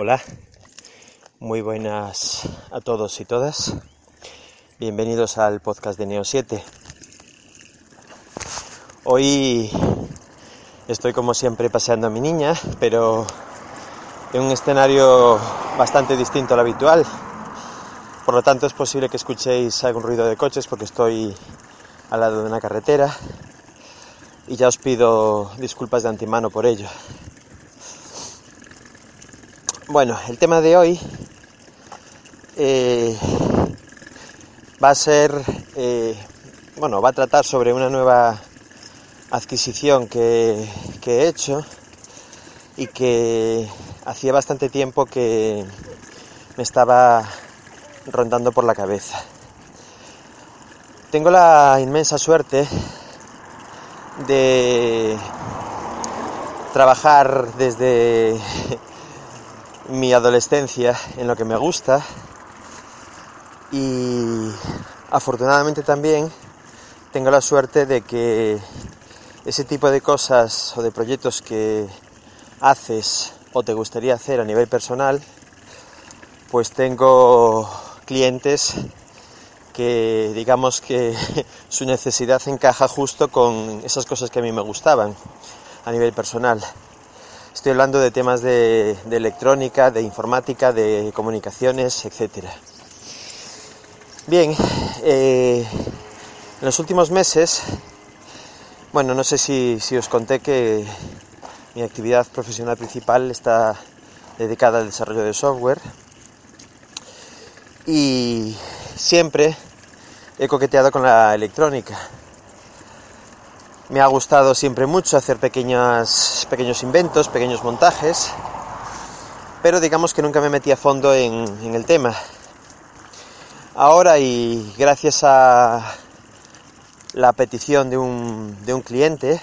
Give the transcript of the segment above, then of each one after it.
Hola, muy buenas a todos y todas. Bienvenidos al podcast de Neo 7. Hoy estoy como siempre paseando a mi niña, pero en un escenario bastante distinto al habitual. Por lo tanto es posible que escuchéis algún ruido de coches porque estoy al lado de una carretera y ya os pido disculpas de antemano por ello. Bueno, el tema de hoy eh, va a ser, eh, bueno, va a tratar sobre una nueva adquisición que, que, he hecho y que hacía bastante tiempo que me estaba rondando por la cabeza. Tengo la inmensa suerte de trabajar desde mi adolescencia en lo que me gusta y afortunadamente también tengo la suerte de que ese tipo de cosas o de proyectos que haces o te gustaría hacer a nivel personal, pues tengo clientes que digamos que su necesidad encaja justo con esas cosas que a mí me gustaban a nivel personal. Estoy hablando de temas de, electrónica, de informática, de comunicaciones, etc. Bien, eh, en los últimos meses, bueno, no sé si, si os conté que mi actividad profesional principal está dedicada al desarrollo de software y siempre he coqueteado con la electrónica me ha gustado siempre mucho hacer pequeños inventos, pequeños montajes, pero digamos que nunca me metí a fondo en, el tema. Ahora y gracias a la petición de un, de un cliente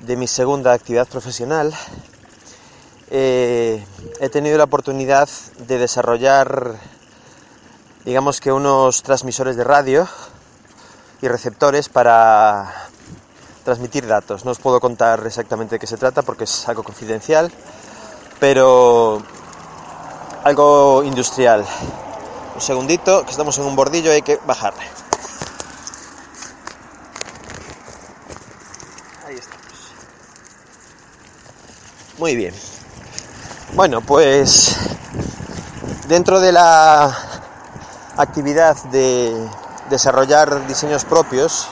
de mi segunda actividad profesional, eh, he tenido la oportunidad de desarrollar, digamos que unos transmisores de radio y receptores para transmitir datos. No os puedo contar exactamente de qué se trata porque es algo confidencial, pero algo industrial. Un segundito, que estamos en un bordillo hay que bajar. Ahí estamos. Muy bien. Bueno, pues dentro de la actividad de desarrollar diseños propios,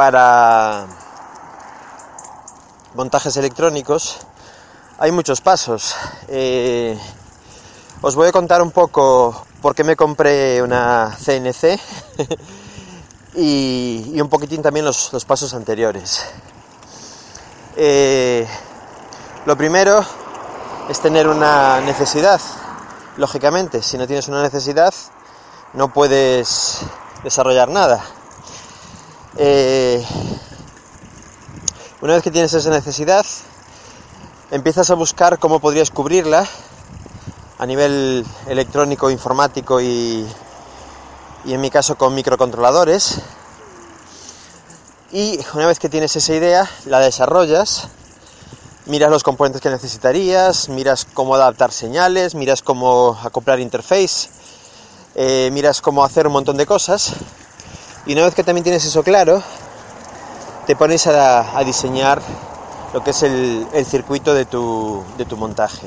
para montajes electrónicos hay muchos pasos. Eh, os voy a contar un poco por qué me compré una CNC y, un poquitín también los, pasos anteriores. Eh, lo primero es tener una necesidad. Lógicamente, si no tienes una necesidad, no puedes desarrollar nada. Eh, una vez que tienes esa necesidad, empiezas a buscar cómo podrías cubrirla a nivel electrónico, informático y, y en mi caso con microcontroladores. Y una vez que tienes esa idea, la desarrollas, miras los componentes que necesitarías, miras cómo adaptar señales, miras cómo acoplar interface, eh, miras cómo hacer un montón de cosas y una vez que también tienes eso claro, te pones a, diseñar lo que es el, circuito de tu, montaje.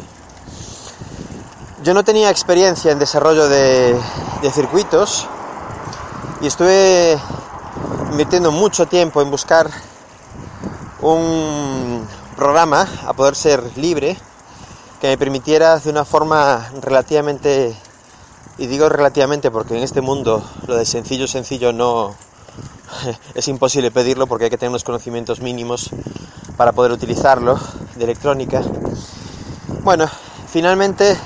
Yo no tenía experiencia en desarrollo de, circuitos y estuve invirtiendo mucho tiempo en buscar un programa a poder ser libre que me permitiera de una forma relativamente y digo relativamente porque en este mundo lo de sencillo, sencillo no es imposible pedirlo porque hay que tener unos conocimientos mínimos para poder utilizarlo de electrónica. Bueno, finalmente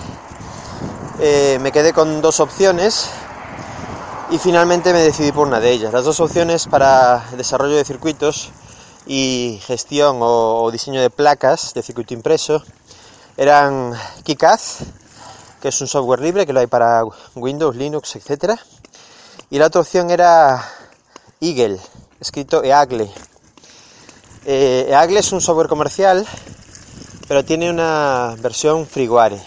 eh, me quedé con dos opciones y finalmente me decidí por una de ellas. Las dos opciones para desarrollo de circuitos y gestión o, diseño de placas de circuito impreso eran KiCad que es un software libre que lo hay para Windows, Linux, etc. Y la otra opción era Eagle, escrito EAGLE. Eh, EAGLE es un software comercial pero tiene una versión Friguare,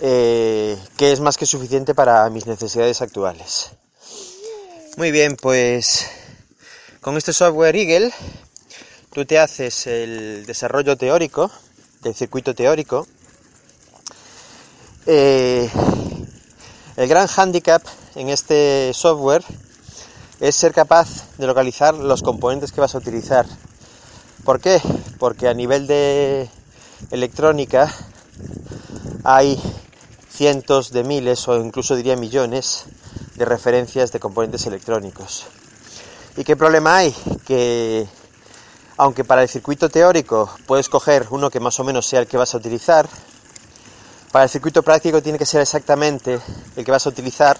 eh, que es más que suficiente para mis necesidades actuales. Muy bien, pues con este software Eagle tú te haces el desarrollo teórico del circuito teórico. Eh, el gran hándicap en este software es ser capaz de localizar los componentes que vas a utilizar. ¿Por qué? Porque a nivel de electrónica hay cientos de miles o incluso diría millones de referencias de componentes electrónicos. ¿Y qué problema hay? Que aunque para el circuito teórico puedes coger uno que más o menos sea el que vas a utilizar, para el circuito práctico tiene que ser exactamente el que vas a utilizar,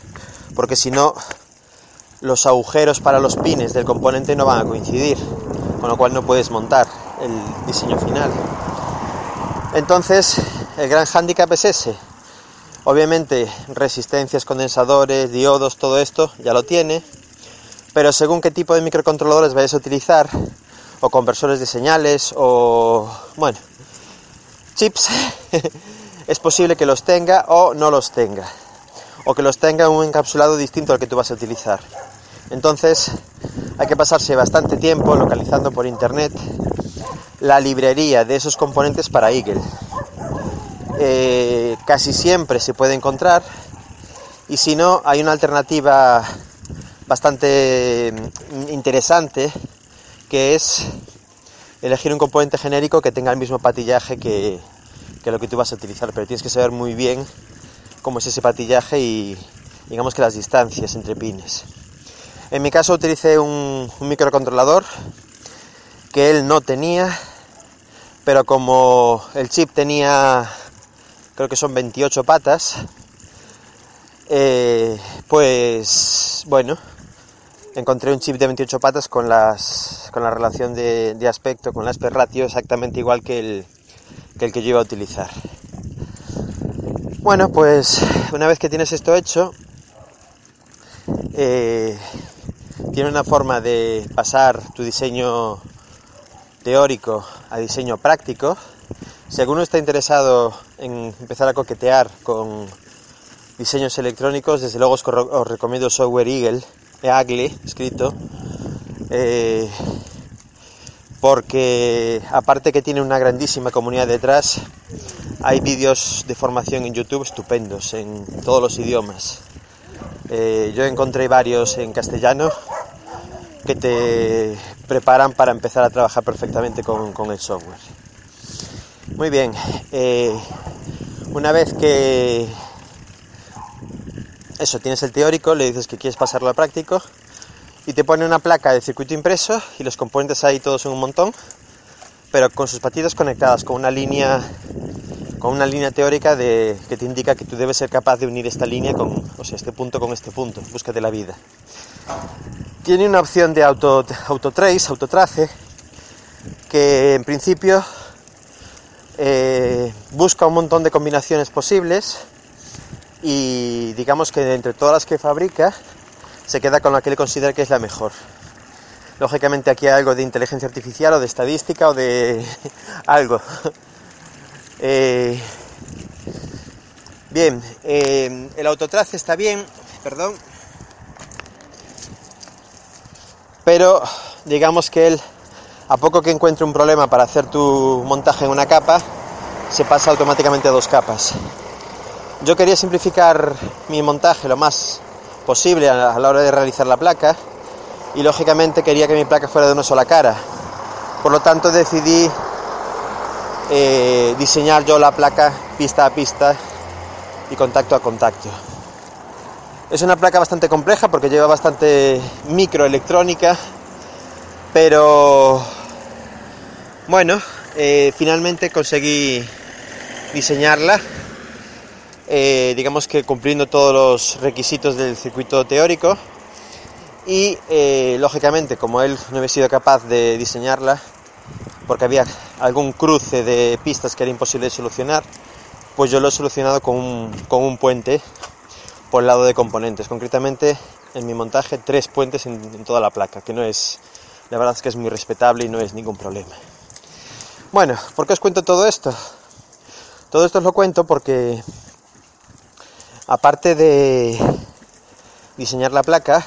porque si no, los agujeros para los pines del componente no van a coincidir, con lo cual no puedes montar el diseño final. Entonces, el gran hándicap es ese. Obviamente, resistencias, condensadores, diodos, todo esto ya lo tiene, pero según qué tipo de microcontroladores vayas a utilizar, o conversores de señales o, bueno, chips, es posible que los tenga o no los tenga, o que los tenga en un encapsulado distinto al que tú vas a utilizar. Entonces hay que pasarse bastante tiempo localizando por internet la librería de esos componentes para Eagle. Eh, casi siempre se puede encontrar y si no hay una alternativa bastante interesante que es elegir un componente genérico que tenga el mismo patillaje que, lo que tú vas a utilizar, pero tienes que saber muy bien cómo es ese patillaje y digamos que las distancias entre pines. En mi caso utilicé un, microcontrolador que él no tenía, pero como el chip tenía, creo que son 28 patas, eh, pues bueno, encontré un chip de 28 patas con, las, con la relación de, aspecto, con la aspect ratio exactamente igual que el, que el que yo iba a utilizar. Bueno, pues una vez que tienes esto hecho, eh, tiene una forma de pasar tu diseño teórico a diseño práctico. Si alguno está interesado en empezar a coquetear con diseños electrónicos, desde luego os, recomiendo Software Eagle, Eagle escrito, eh, porque aparte que tiene una grandísima comunidad detrás, hay vídeos de formación en YouTube estupendos en todos los idiomas. Eh, yo encontré varios en castellano que te preparan para empezar a trabajar perfectamente con, el software. Muy bien, eh, una vez que eso, tienes el teórico, le dices que quieres pasarlo al práctico y te pone una placa de circuito impreso y los componentes ahí todos en un montón, pero con sus patitas conectadas con una línea con una línea teórica de, que te indica que tú debes ser capaz de unir esta línea con, o sea, este punto con este punto, búscate la vida. Tiene una opción de auto, autotrace, autotrace, que en principio eh, busca un montón de combinaciones posibles y digamos que entre todas las que fabrica se queda con la que él considera que es la mejor. Lógicamente aquí hay algo de inteligencia artificial o de estadística o de algo. Eh, bien, eh, el autotrace está bien, perdón, pero digamos que él, a poco que encuentre un problema para hacer tu montaje en una capa, se pasa automáticamente a dos capas. Yo quería simplificar mi montaje lo más posible a la hora de realizar la placa y lógicamente quería que mi placa fuera de una sola cara. Por lo tanto decidí eh, diseñar yo la placa pista a pista y contacto a contacto. Es una placa bastante compleja porque lleva bastante microelectrónica, pero bueno, eh, finalmente conseguí diseñarla eh, digamos que cumpliendo todos los requisitos del circuito teórico y eh, lógicamente como él no había sido capaz de diseñarla porque había algún cruce de pistas que era imposible de solucionar pues yo lo he solucionado con un, con un puente por el lado de componentes concretamente en mi montaje tres puentes en, en toda la placa que no es la verdad es que es muy respetable y no es ningún problema Bueno, ¿por qué os cuento todo esto? Todo esto os lo cuento porque aparte de diseñar la placa,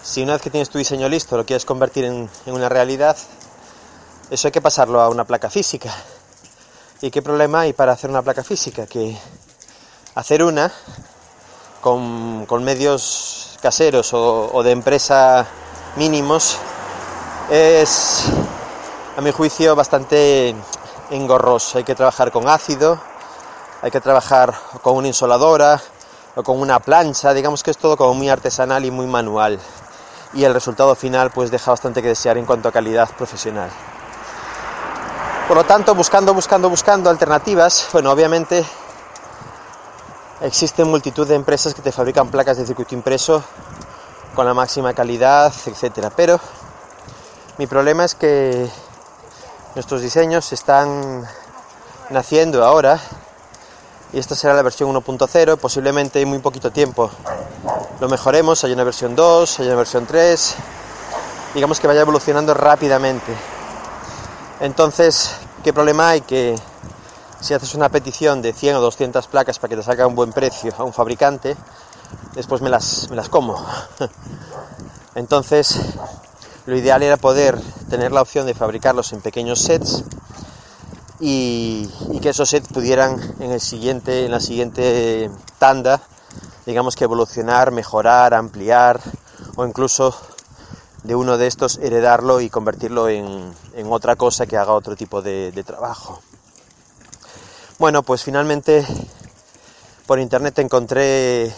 si una vez que tienes tu diseño listo lo quieres convertir en, una realidad, eso hay que pasarlo a una placa física. ¿Y qué problema hay para hacer una placa física? Que hacer una con, medios caseros o, de empresa mínimos es, a mi juicio, bastante engorroso. Hay que trabajar con ácido, hay que trabajar con una insoladora o con una plancha, digamos que es todo como muy artesanal y muy manual. Y el resultado final pues deja bastante que desear en cuanto a calidad profesional. Por lo tanto, buscando, buscando, buscando alternativas, bueno, obviamente existen multitud de empresas que te fabrican placas de circuito impreso con la máxima calidad, etcétera. Pero mi problema es que nuestros diseños están naciendo ahora y esta será la versión 1.0, posiblemente en muy poquito tiempo lo mejoremos, hay una versión 2, hay una versión 3, digamos que vaya evolucionando rápidamente. Entonces, ¿qué problema hay? Que si haces una petición de 100 o 200 placas para que te salga un buen precio a un fabricante, después me las, me las como. Entonces, lo ideal era poder tener la opción de fabricarlos en pequeños sets y, que esos sets pudieran en, el siguiente, en la siguiente tanda, digamos que evolucionar, mejorar, ampliar o incluso de uno de estos heredarlo y convertirlo en, otra cosa que haga otro tipo de, trabajo. Bueno, pues finalmente por internet encontré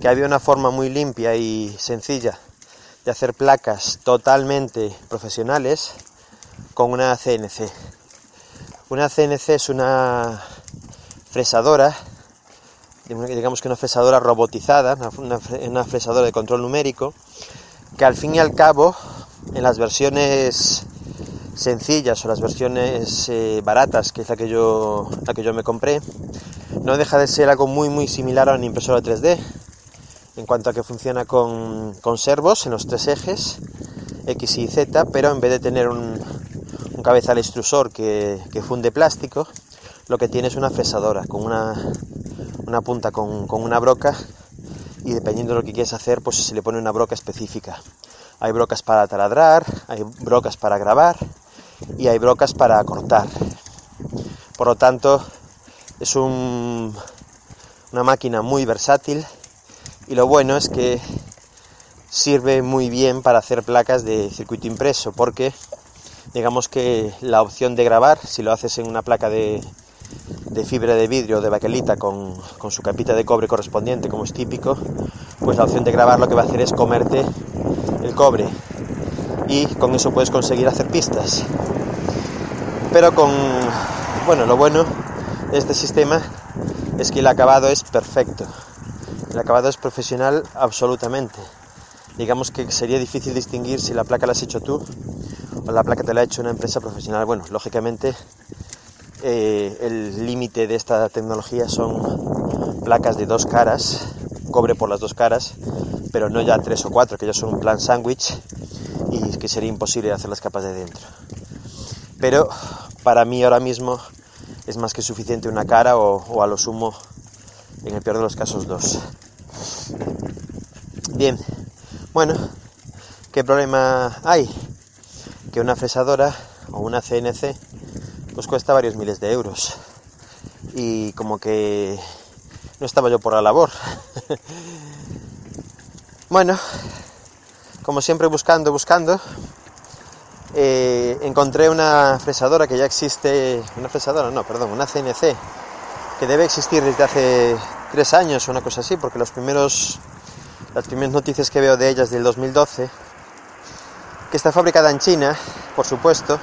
que había una forma muy limpia y sencilla de hacer placas totalmente profesionales con una CNC. Una CNC es una fresadora, digamos que una fresadora robotizada, una, fresadora de control numérico, que al fin y al cabo, en las versiones sencillas o las versiones eh, baratas, que es la que, yo, la que yo me compré, no deja de ser algo muy muy similar a una impresora 3D, en cuanto a que funciona con, con servos en los tres ejes, X y Z, pero en vez de tener un cabezal extrusor que, que, funde plástico, lo que tiene es una fresadora con una, punta con, una broca y dependiendo de lo que quieras hacer, pues se le pone una broca específica. Hay brocas para taladrar, hay brocas para grabar y hay brocas para cortar. Por lo tanto, es un, una máquina muy versátil y lo bueno es que sirve muy bien para hacer placas de circuito impreso porque digamos que la opción de grabar, si lo haces en una placa de, fibra de vidrio de baquelita con, con, su capita de cobre correspondiente, como es típico, pues la opción de grabar lo que va a hacer es comerte el cobre y con eso puedes conseguir hacer pistas. Pero con, bueno, lo bueno de este sistema es que el acabado es perfecto. El acabado es profesional absolutamente. Digamos que sería difícil distinguir si la placa la has hecho tú o la placa te la ha hecho una empresa profesional. Bueno, lógicamente eh, el límite de esta tecnología son placas de dos caras, cobre por las dos caras, pero no ya tres o cuatro, que ya son un plan sándwich y que sería imposible hacer las capas de dentro. Pero para mí ahora mismo es más que suficiente una cara o, a lo sumo, en el peor de los casos, dos. Bien, bueno, ¿qué problema hay? Que una fresadora o una CNC pues cuesta varios miles de euros. Y como que no estaba yo por la labor. bueno, como siempre buscando, buscando, eh, encontré una fresadora que ya existe, una fresadora, no, perdón, una CNC, que debe existir desde hace tres años o una cosa así, porque los primeros, las primeras noticias que veo de ellas del 2012, que está fabricada en China, por supuesto,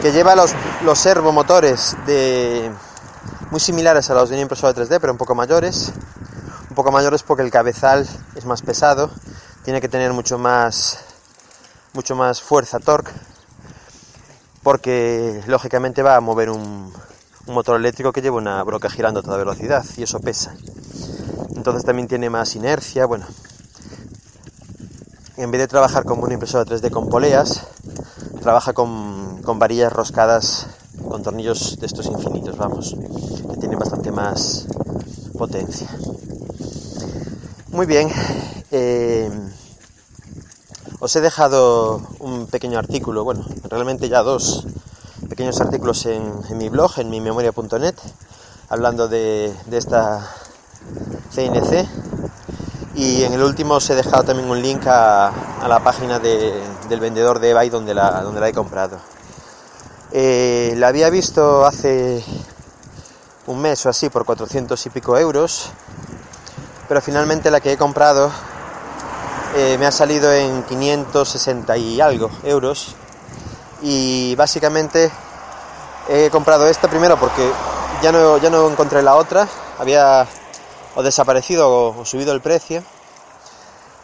que lleva los, los servomotores de, muy similares a los de una impresora 3D, pero un poco mayores. Un poco mayores porque el cabezal es más pesado, tiene que tener mucho más, mucho más fuerza, torque, porque lógicamente va a mover un, un motor eléctrico que lleva una broca girando a toda velocidad y eso pesa. Entonces también tiene más inercia, bueno. En vez de trabajar como una impresora 3D con poleas, trabaja con, con varillas roscadas con tornillos de estos infinitos, vamos, que tienen bastante más potencia. Muy bien, eh, os he dejado un pequeño artículo, bueno, realmente ya dos pequeños artículos en, mi blog, en mi memoria.net, hablando de, esta CNC. Y en el último os he dejado también un link a, la página del vendedor de eBay donde la, donde la he comprado. Eh, la había visto hace un mes o así por 400 y pico euros, pero finalmente la que he comprado eh, me ha salido en 560 y algo euros y básicamente he comprado esta primero porque ya no, ya no encontré la otra, había o desaparecido o, subido el precio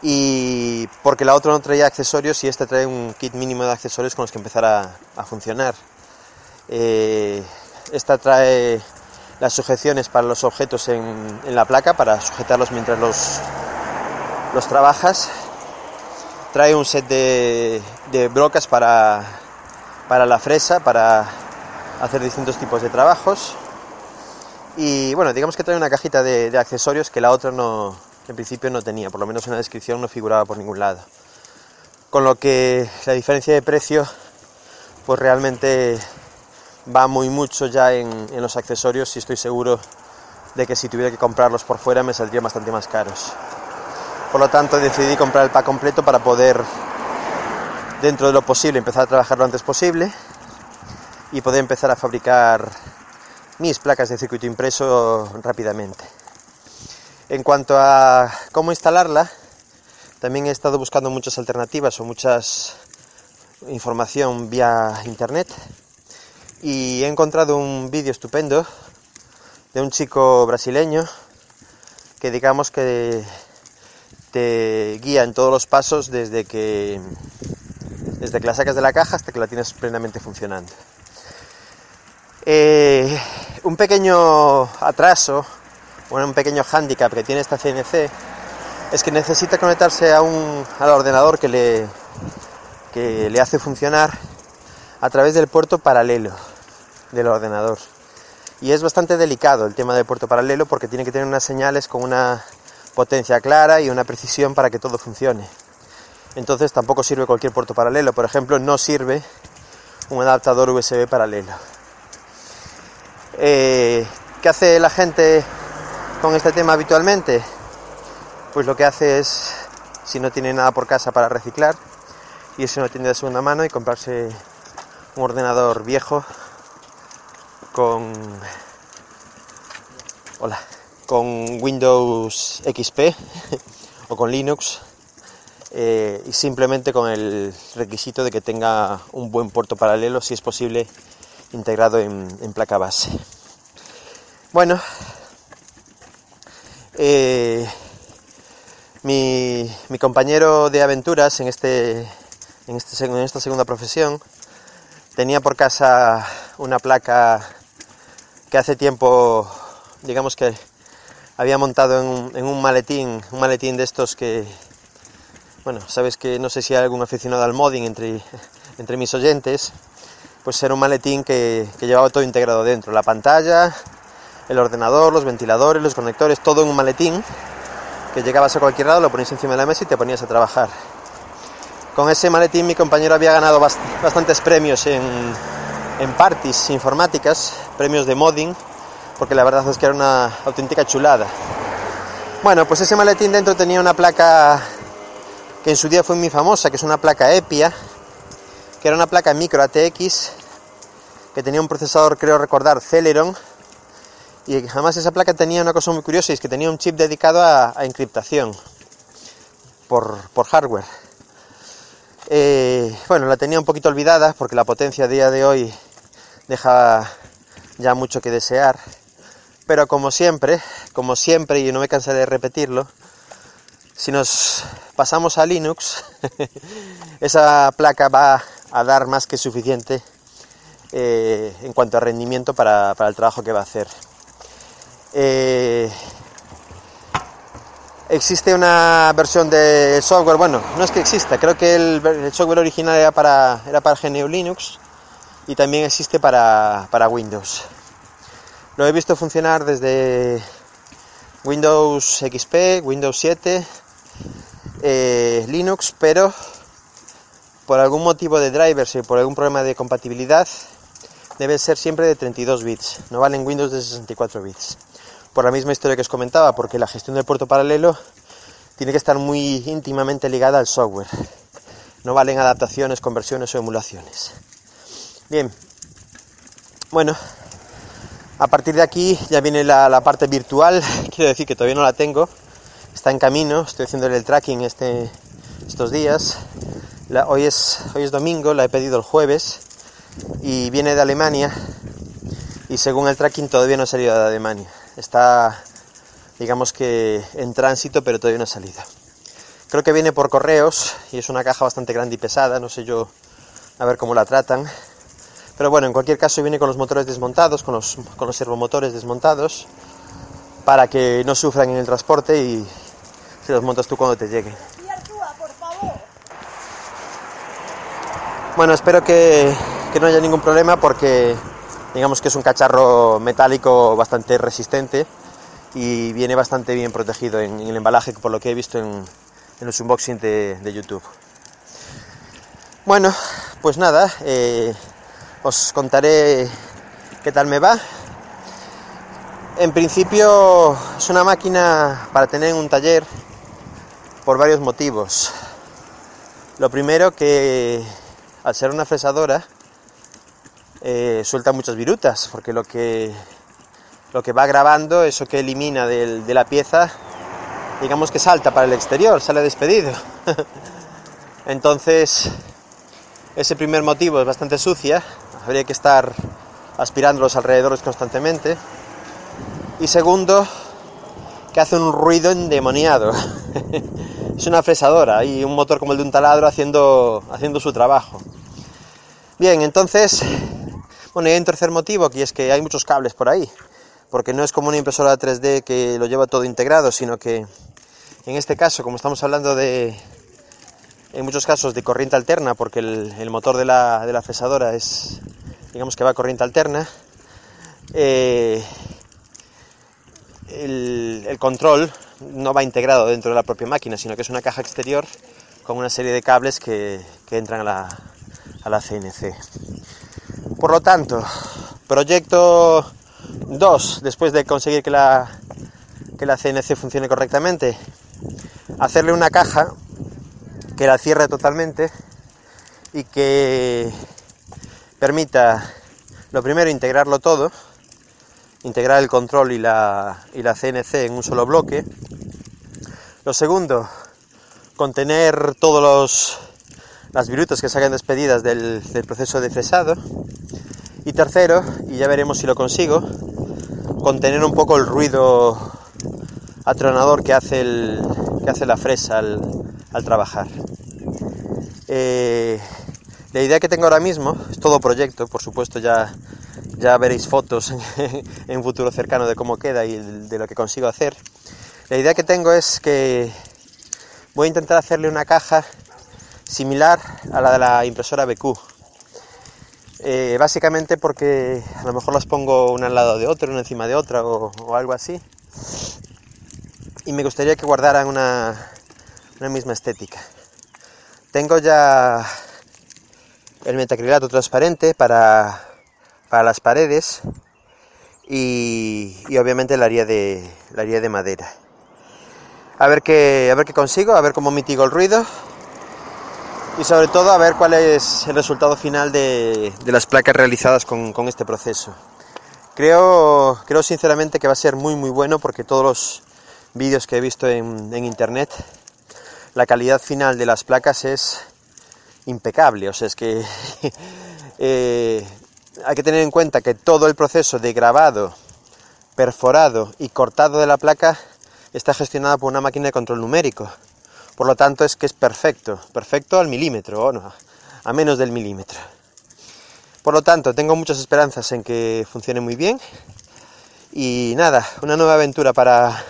y porque la otra no traía accesorios y este trae un kit mínimo de accesorios con los que empezar a funcionar. Eh, esta trae las sujeciones para los objetos en, la placa, para sujetarlos mientras los, los trabajas. Trae un set de, brocas para, para la fresa, para hacer distintos tipos de trabajos. Y bueno, digamos que trae una cajita de, accesorios que la otra no, en principio no tenía, por lo menos en la descripción no figuraba por ningún lado. Con lo que la diferencia de precio, pues realmente va muy mucho ya en, los accesorios y estoy seguro de que si tuviera que comprarlos por fuera me saldrían bastante más caros. Por lo tanto decidí comprar el pack completo para poder, dentro de lo posible, empezar a trabajar lo antes posible y poder empezar a fabricar mis placas de circuito impreso rápidamente. En cuanto a cómo instalarla, también he estado buscando muchas alternativas o muchas información vía internet y he encontrado un vídeo estupendo de un chico brasileño que digamos que te guía en todos los pasos desde que desde que la sacas de la caja hasta que la tienes plenamente funcionando. Eh, un pequeño atraso, o un pequeño hándicap que tiene esta CNC es que necesita conectarse a un, al ordenador que le, que le hace funcionar a través del puerto paralelo del ordenador. Y es bastante delicado el tema del puerto paralelo porque tiene que tener unas señales con una potencia clara y una precisión para que todo funcione. Entonces tampoco sirve cualquier puerto paralelo. Por ejemplo, no sirve un adaptador USB paralelo. Eh, ¿Qué hace la gente con este tema habitualmente? Pues lo que hace es, si no tiene nada por casa para reciclar, irse a una tienda de segunda mano y comprarse un ordenador viejo con hola con Windows XP o con Linux eh, y simplemente con el requisito de que tenga un buen puerto paralelo si es posible integrado en, placa base. Bueno eh, mi, compañero de aventuras en este, en este en esta segunda profesión tenía por casa una placa que hace tiempo, digamos que había montado en un, maletín, un maletín de estos que, bueno, sabes que no sé si hay algún aficionado al modding entre, entre mis oyentes, pues era un maletín que, llevaba todo integrado dentro, la pantalla, el ordenador, los ventiladores, los conectores, todo en un maletín que llegabas a cualquier lado, lo ponías encima de la mesa y te ponías a trabajar. Con ese maletín mi compañero había ganado bastantes premios en, en parties informáticas, premios de modding, porque la verdad es que era una auténtica chulada. Bueno, pues ese maletín dentro tenía una placa que en su día fue muy famosa, que es una placa EPIA, que era una placa micro ATX, que tenía un procesador, creo recordar, Celeron, y además esa placa tenía una cosa muy curiosa, y es que tenía un chip dedicado a, encriptación por, por hardware. Eh, bueno, la tenía un poquito olvidada porque la potencia a día de hoy deja ya mucho que desear. Pero como siempre, como siempre, y no me cansaré de repetirlo, si nos pasamos a Linux, esa placa va a dar más que suficiente eh, en cuanto a rendimiento para, el trabajo que va a hacer. Eh, existe una versión de software, bueno, no es que exista, creo que el, software original era para, era para GNU Linux, y también existe para, para Windows. Lo he visto funcionar desde Windows XP, Windows 7, eh, Linux, pero por algún motivo de drivers y por algún problema de compatibilidad debe ser siempre de 32 bits, no valen Windows de 64 bits. Por la misma historia que os comentaba, porque la gestión del puerto paralelo tiene que estar muy íntimamente ligada al software. No valen adaptaciones, conversiones o emulaciones. Bien, bueno, a partir de aquí ya viene la, parte virtual, quiero decir que todavía no la tengo, está en camino, estoy haciendo el tracking este, estos días. Hoy, es, hoy es domingo, la he pedido el jueves y viene de Alemania y según el tracking todavía no ha salido de Alemania. Está, digamos que en tránsito, pero todavía no ha salido. Creo que viene por correos y es una caja bastante grande y pesada, no sé yo a ver cómo la tratan. Pero bueno, en cualquier caso viene con los motores desmontados, con los, con los servomotores desmontados, para que no sufran en el transporte y se los montas tú cuando te lleguen. Bueno, espero que, no haya ningún problema porque digamos que es un cacharro metálico bastante resistente y viene bastante bien protegido en, el embalaje por lo que he visto en, los unboxing de, de, YouTube. Bueno, pues nada, eh, os contaré qué tal me va. En principio es una máquina para tener en un taller por varios motivos. Lo primero que al ser una fresadora eh, suelta muchas virutas, porque lo que, lo que va grabando, eso que elimina de, de la pieza, digamos que salta para el exterior, sale despedido. Entonces, ese primer motivo es bastante sucia habría que estar aspirando los alrededores constantemente. Y segundo, que hace un ruido endemoniado. es una fresadora y un motor como el de un taladro haciendo, haciendo su trabajo. Bien, entonces, bueno, hay un tercer motivo, que es que hay muchos cables por ahí, porque no es como una impresora 3D que lo lleva todo integrado, sino que en este caso, como estamos hablando de, en muchos casos, de corriente alterna, porque el, motor de la, de la fresadora es, digamos que va a corriente alterna, eh, el, control no va integrado dentro de la propia máquina, sino que es una caja exterior con una serie de cables que, entran a la, a la CNC. Por lo tanto, proyecto 2, después de conseguir que la, que la CNC funcione correctamente, hacerle una caja que la cierre totalmente y que permita, lo primero, integrarlo todo, integrar el control y la, y la CNC en un solo bloque. Lo segundo, contener todas las virutas que salgan despedidas del, proceso de fresado. Y tercero, y ya veremos si lo consigo, contener un poco el ruido atronador que hace, el, que hace la fresa al, trabajar. Eh, la idea que tengo ahora mismo, es todo proyecto, por supuesto ya, ya veréis fotos en, un futuro cercano de cómo queda y de lo que consigo hacer. La idea que tengo es que voy a intentar hacerle una caja similar a la de la impresora BQ. Eh, básicamente porque a lo mejor las pongo una al lado de otra, una encima de otra o, algo así. Y me gustaría que guardaran una, una misma estética. Tengo ya el metacrilato transparente para, las paredes y, obviamente la haría de, de madera. A ver, qué, a ver qué consigo, a ver cómo mitigo el ruido y sobre todo a ver cuál es el resultado final de, las placas realizadas con, este proceso. Creo, creo sinceramente que va a ser muy muy bueno porque todos los vídeos que he visto en, en internet, la calidad final de las placas es impecable. O sea, es que eh, hay que tener en cuenta que todo el proceso de grabado, perforado y cortado de la placa está gestionado por una máquina de control numérico. Por lo tanto, es que es perfecto, perfecto al milímetro, o no, a menos del milímetro. Por lo tanto, tengo muchas esperanzas en que funcione muy bien. Y nada, una nueva aventura para,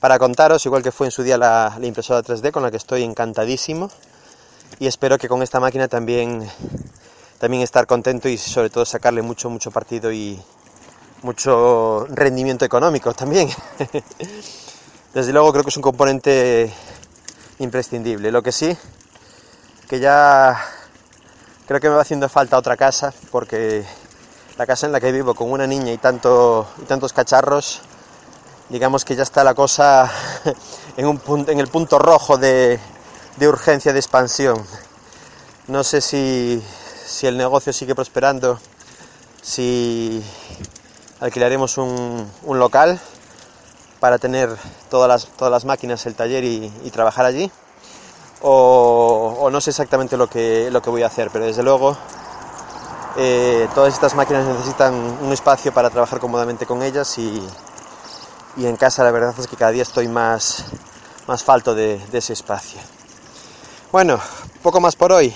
para contaros, igual que fue en su día la, la impresora 3D, con la que estoy encantadísimo y espero que con esta máquina también, también estar contento y sobre todo sacarle mucho, mucho partido y mucho rendimiento económico también. Desde luego creo que es un componente imprescindible. Lo que sí, que ya creo que me va haciendo falta otra casa porque la casa en la que vivo con una niña y, tanto, y tantos cacharros, digamos que ya está la cosa en, un punto, en el punto rojo de, de urgencia de expansión. No sé si, si el negocio sigue prosperando, si alquilaremos un, local para tener todas las, todas las máquinas, el taller y, trabajar allí. O, no sé exactamente lo que, lo que voy a hacer, pero desde luego eh, todas estas máquinas necesitan un espacio para trabajar cómodamente con ellas y, y, en casa la verdad es que cada día estoy más, más falto de, ese espacio. Bueno, poco más por hoy.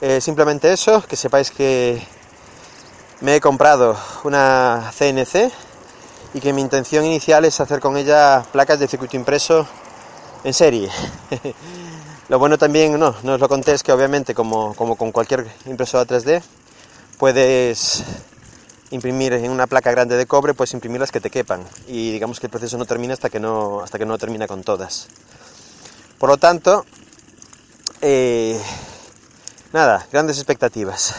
Eh, simplemente eso, que sepáis que me he comprado una CNC y que mi intención inicial es hacer con ella placas de circuito impreso en serie. lo bueno también, no, no os lo conté, es que obviamente como, como con cualquier impresora 3D puedes imprimir en una placa grande de cobre, puedes imprimir las que te quepan y digamos que el proceso no termina hasta que no, hasta que no termina con todas. Por lo tanto, eh, nada, grandes expectativas.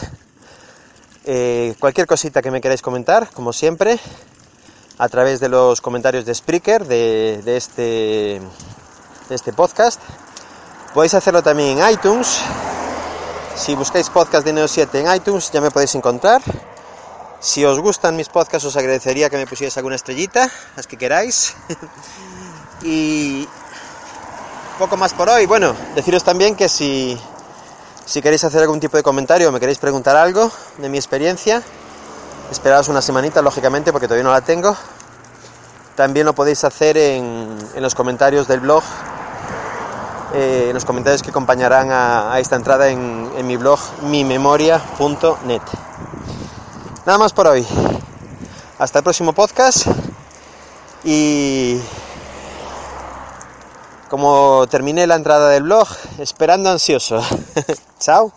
Eh, cualquier cosita que me queráis comentar, como siempre, a través de los comentarios de Spreaker de, este, de este podcast. Podéis hacerlo también en iTunes. Si buscáis podcast de Neo 7 en iTunes ya me podéis encontrar. Si os gustan mis podcasts os agradecería que me pusierais alguna estrellita, las que queráis. y poco más por hoy. Bueno, deciros también que si, si queréis hacer algún tipo de comentario o me queréis preguntar algo de mi experiencia, Esperaos una semanita, lógicamente, porque todavía no la tengo. También lo podéis hacer en, los comentarios del blog, eh, en los comentarios que acompañarán a, esta entrada en, en mi blog mimemoria.net. Nada más por hoy. Hasta el próximo podcast. Y como terminé la entrada del blog, esperando ansioso. Chao.